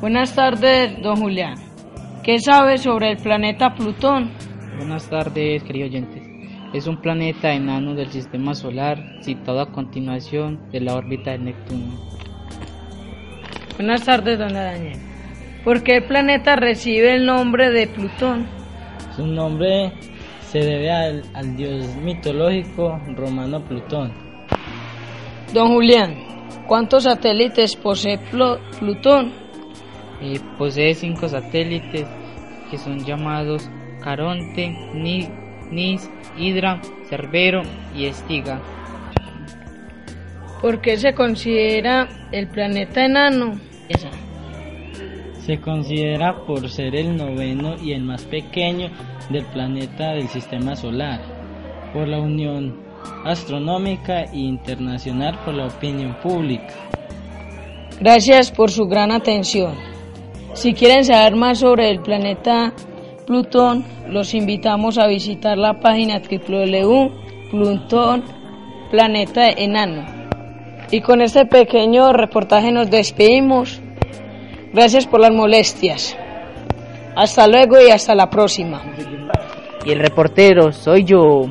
Buenas tardes, don Julián. ¿Qué sabe sobre el planeta Plutón? Buenas tardes, queridos oyentes. Es un planeta enano del sistema solar situado a continuación de la órbita de Neptuno. Buenas tardes, don Daniel. ¿Por qué el planeta recibe el nombre de Plutón? Su nombre se debe al, al dios mitológico romano Plutón. Don Julián, ¿cuántos satélites posee Plo- Plutón? Eh, posee cinco satélites que son llamados Caronte, Ni- Nis, Hidra, Cerbero y Estiga. ¿Por qué se considera el planeta enano? Esa. Se considera por ser el noveno y el más pequeño del planeta del sistema solar, por la Unión Astronómica e Internacional por la opinión pública. Gracias por su gran atención. Si quieren saber más sobre el planeta Plutón, los invitamos a visitar la página www.plutón Planeta Enano. Y con este pequeño reportaje nos despedimos. Gracias por las molestias. Hasta luego y hasta la próxima. Y el reportero soy yo.